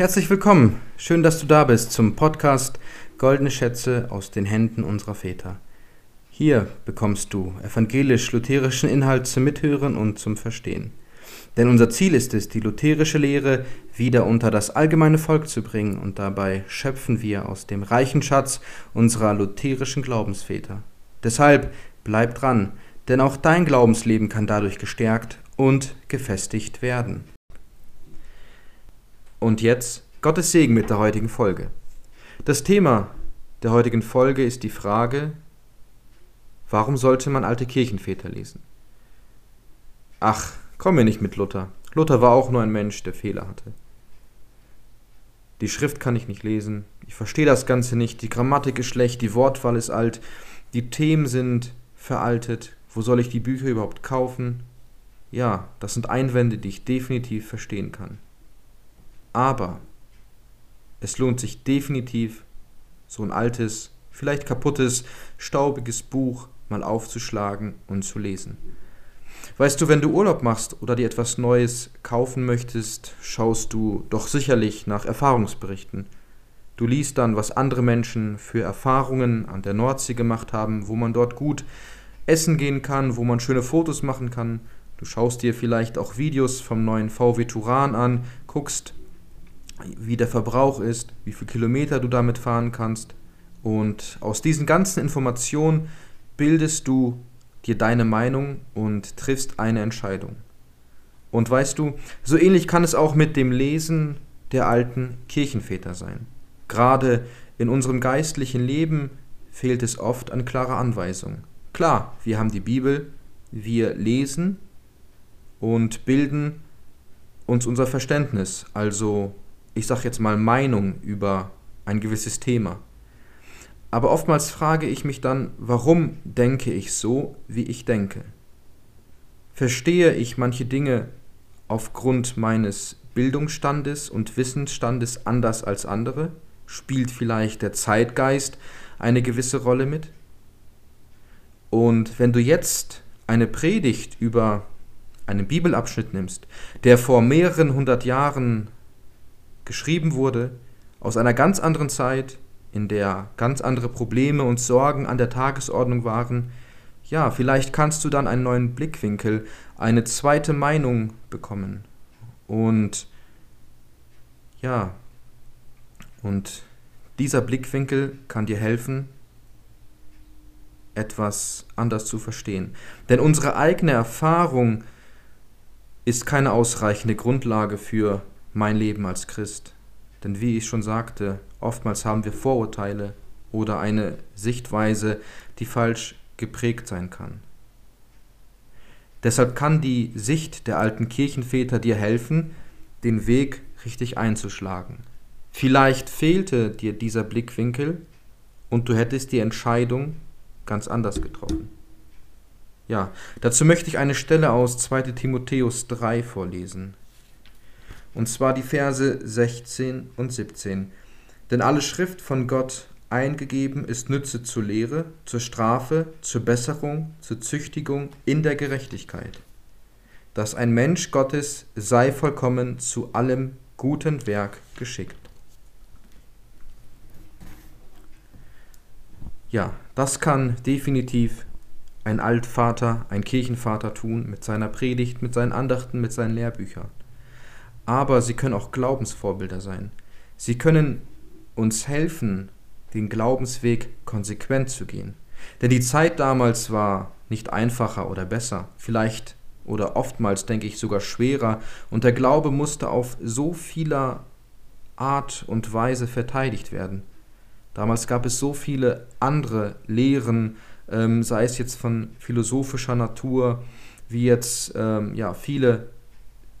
herzlich willkommen. Schön, dass du da bist zum Podcast Goldene Schätze aus den Händen unserer Väter. Hier bekommst du evangelisch-lutherischen Inhalt zum Mithören und zum Verstehen. Denn unser Ziel ist es, die lutherische Lehre wieder unter das allgemeine Volk zu bringen und dabei schöpfen wir aus dem reichen Schatz unserer lutherischen Glaubensväter. Deshalb bleib dran, denn auch dein Glaubensleben kann dadurch gestärkt und gefestigt werden. Und jetzt Gottes Segen mit der heutigen Folge. Das Thema der heutigen Folge ist die Frage, warum sollte man alte Kirchenväter lesen? Ach, komm mir nicht mit Luther. Luther war auch nur ein Mensch, der Fehler hatte. Die Schrift kann ich nicht lesen, ich verstehe das Ganze nicht, die Grammatik ist schlecht, die Wortwahl ist alt, die Themen sind veraltet, wo soll ich die Bücher überhaupt kaufen? Ja, das sind Einwände, die ich definitiv verstehen kann. Aber es lohnt sich definitiv, so ein altes, vielleicht kaputtes, staubiges Buch mal aufzuschlagen und zu lesen. Weißt du, wenn du Urlaub machst oder dir etwas Neues kaufen möchtest, schaust du doch sicherlich nach Erfahrungsberichten. Du liest dann, was andere Menschen für Erfahrungen an der Nordsee gemacht haben, wo man dort gut essen gehen kann, wo man schöne Fotos machen kann. Du schaust dir vielleicht auch Videos vom neuen VW Turan an, guckst, wie der Verbrauch ist, wie viele Kilometer du damit fahren kannst. Und aus diesen ganzen Informationen bildest du dir deine Meinung und triffst eine Entscheidung. Und weißt du, so ähnlich kann es auch mit dem Lesen der alten Kirchenväter sein. Gerade in unserem geistlichen Leben fehlt es oft an klarer Anweisung. Klar, wir haben die Bibel, wir lesen und bilden uns unser Verständnis, also ich sage jetzt mal Meinung über ein gewisses Thema. Aber oftmals frage ich mich dann, warum denke ich so, wie ich denke? Verstehe ich manche Dinge aufgrund meines Bildungsstandes und Wissensstandes anders als andere? Spielt vielleicht der Zeitgeist eine gewisse Rolle mit? Und wenn du jetzt eine Predigt über einen Bibelabschnitt nimmst, der vor mehreren hundert Jahren geschrieben wurde, aus einer ganz anderen Zeit, in der ganz andere Probleme und Sorgen an der Tagesordnung waren, ja, vielleicht kannst du dann einen neuen Blickwinkel, eine zweite Meinung bekommen. Und ja, und dieser Blickwinkel kann dir helfen, etwas anders zu verstehen. Denn unsere eigene Erfahrung ist keine ausreichende Grundlage für mein Leben als Christ. Denn wie ich schon sagte, oftmals haben wir Vorurteile oder eine Sichtweise, die falsch geprägt sein kann. Deshalb kann die Sicht der alten Kirchenväter dir helfen, den Weg richtig einzuschlagen. Vielleicht fehlte dir dieser Blickwinkel und du hättest die Entscheidung ganz anders getroffen. Ja, dazu möchte ich eine Stelle aus 2 Timotheus 3 vorlesen. Und zwar die Verse 16 und 17. Denn alle Schrift von Gott eingegeben ist Nütze zur Lehre, zur Strafe, zur Besserung, zur Züchtigung in der Gerechtigkeit, dass ein Mensch Gottes sei vollkommen zu allem guten Werk geschickt. Ja, das kann definitiv ein Altvater, ein Kirchenvater tun mit seiner Predigt, mit seinen Andachten, mit seinen Lehrbüchern. Aber sie können auch Glaubensvorbilder sein. Sie können uns helfen, den Glaubensweg konsequent zu gehen. Denn die Zeit damals war nicht einfacher oder besser, vielleicht oder oftmals, denke ich, sogar schwerer, und der Glaube musste auf so vieler Art und Weise verteidigt werden. Damals gab es so viele andere Lehren, ähm, sei es jetzt von philosophischer Natur, wie jetzt ähm, ja, viele,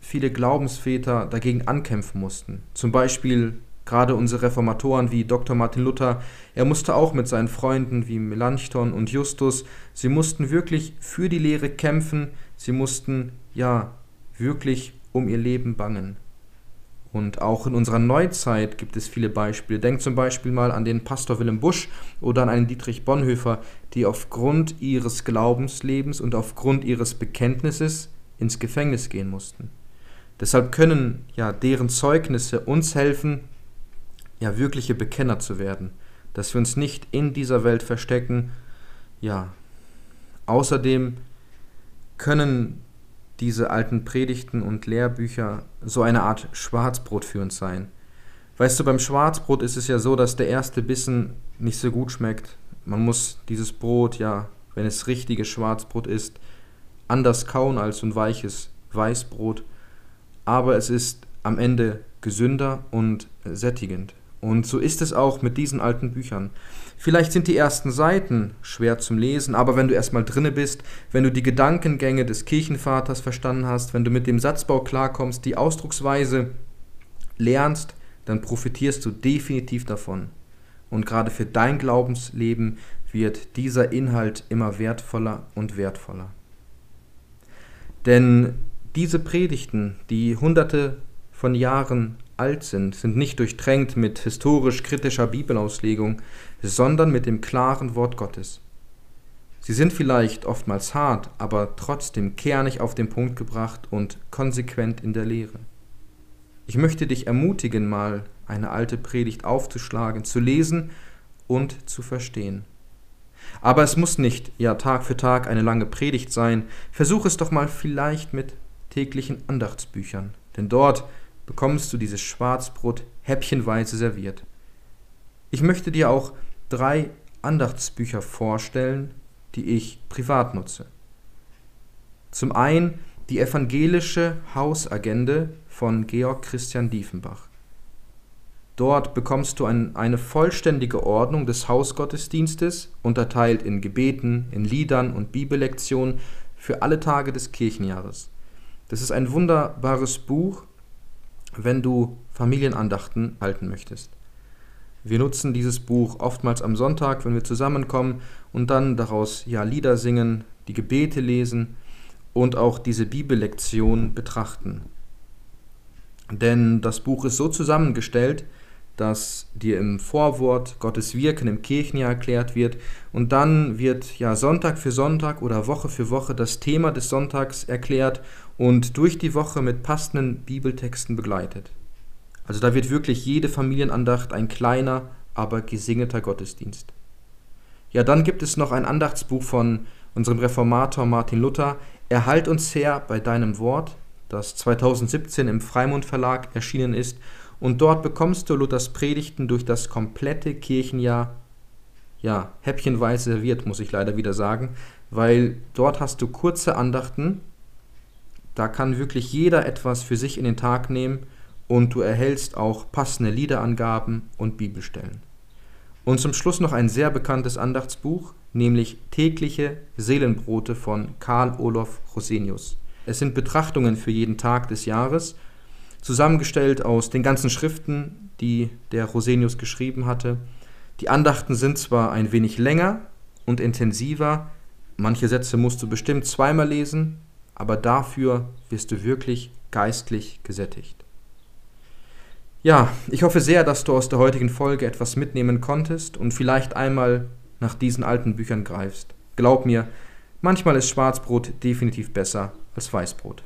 viele Glaubensväter dagegen ankämpfen mussten. Zum Beispiel gerade unsere Reformatoren wie Dr. Martin Luther, er musste auch mit seinen Freunden wie Melanchthon und Justus, sie mussten wirklich für die Lehre kämpfen, sie mussten ja wirklich um ihr Leben bangen. Und auch in unserer Neuzeit gibt es viele Beispiele. Denkt zum Beispiel mal an den Pastor Willem Busch oder an einen Dietrich Bonhoeffer, die aufgrund ihres Glaubenslebens und aufgrund ihres Bekenntnisses ins Gefängnis gehen mussten. Deshalb können ja deren Zeugnisse uns helfen, ja wirkliche Bekenner zu werden, dass wir uns nicht in dieser Welt verstecken. Ja, außerdem können diese alten Predigten und Lehrbücher so eine Art Schwarzbrot für uns sein. Weißt du, beim Schwarzbrot ist es ja so, dass der erste Bissen nicht so gut schmeckt. Man muss dieses Brot, ja, wenn es richtiges Schwarzbrot ist, anders kauen als ein weiches Weißbrot. Aber es ist am Ende gesünder und sättigend. Und so ist es auch mit diesen alten Büchern. Vielleicht sind die ersten Seiten schwer zum Lesen, aber wenn du erstmal drinne bist, wenn du die Gedankengänge des Kirchenvaters verstanden hast, wenn du mit dem Satzbau klarkommst, die Ausdrucksweise lernst, dann profitierst du definitiv davon. Und gerade für dein Glaubensleben wird dieser Inhalt immer wertvoller und wertvoller. Denn diese Predigten, die hunderte von Jahren alt sind, sind nicht durchtränkt mit historisch-kritischer Bibelauslegung, sondern mit dem klaren Wort Gottes. Sie sind vielleicht oftmals hart, aber trotzdem kernig auf den Punkt gebracht und konsequent in der Lehre. Ich möchte dich ermutigen, mal eine alte Predigt aufzuschlagen, zu lesen und zu verstehen. Aber es muss nicht, ja, Tag für Tag eine lange Predigt sein. Versuch es doch mal vielleicht mit täglichen Andachtsbüchern, denn dort bekommst du dieses Schwarzbrot häppchenweise serviert. Ich möchte dir auch drei Andachtsbücher vorstellen, die ich privat nutze. Zum einen die evangelische Hausagende von Georg Christian Diefenbach. Dort bekommst du ein, eine vollständige Ordnung des Hausgottesdienstes, unterteilt in Gebeten, in Liedern und Bibellektionen für alle Tage des Kirchenjahres. Das ist ein wunderbares Buch, wenn du Familienandachten halten möchtest. Wir nutzen dieses Buch oftmals am Sonntag, wenn wir zusammenkommen und dann daraus ja Lieder singen, die Gebete lesen und auch diese Bibellektion betrachten. Denn das Buch ist so zusammengestellt, dass dir im Vorwort Gottes Wirken im Kirchenjahr erklärt wird und dann wird ja Sonntag für Sonntag oder Woche für Woche das Thema des Sonntags erklärt und durch die Woche mit passenden Bibeltexten begleitet. Also da wird wirklich jede Familienandacht ein kleiner, aber gesingeter Gottesdienst. Ja, dann gibt es noch ein Andachtsbuch von unserem Reformator Martin Luther, Erhalt uns her bei deinem Wort, das 2017 im Freimund Verlag erschienen ist und dort bekommst du Luthers Predigten durch das komplette Kirchenjahr, ja, häppchenweise serviert, muss ich leider wieder sagen, weil dort hast du kurze Andachten, da kann wirklich jeder etwas für sich in den Tag nehmen und du erhältst auch passende Liederangaben und Bibelstellen. Und zum Schluss noch ein sehr bekanntes Andachtsbuch, nämlich Tägliche Seelenbrote von Karl Olof Rosenius. Es sind Betrachtungen für jeden Tag des Jahres zusammengestellt aus den ganzen Schriften, die der Rosenius geschrieben hatte. Die Andachten sind zwar ein wenig länger und intensiver, manche Sätze musst du bestimmt zweimal lesen, aber dafür wirst du wirklich geistlich gesättigt. Ja, ich hoffe sehr, dass du aus der heutigen Folge etwas mitnehmen konntest und vielleicht einmal nach diesen alten Büchern greifst. Glaub mir, manchmal ist Schwarzbrot definitiv besser als Weißbrot.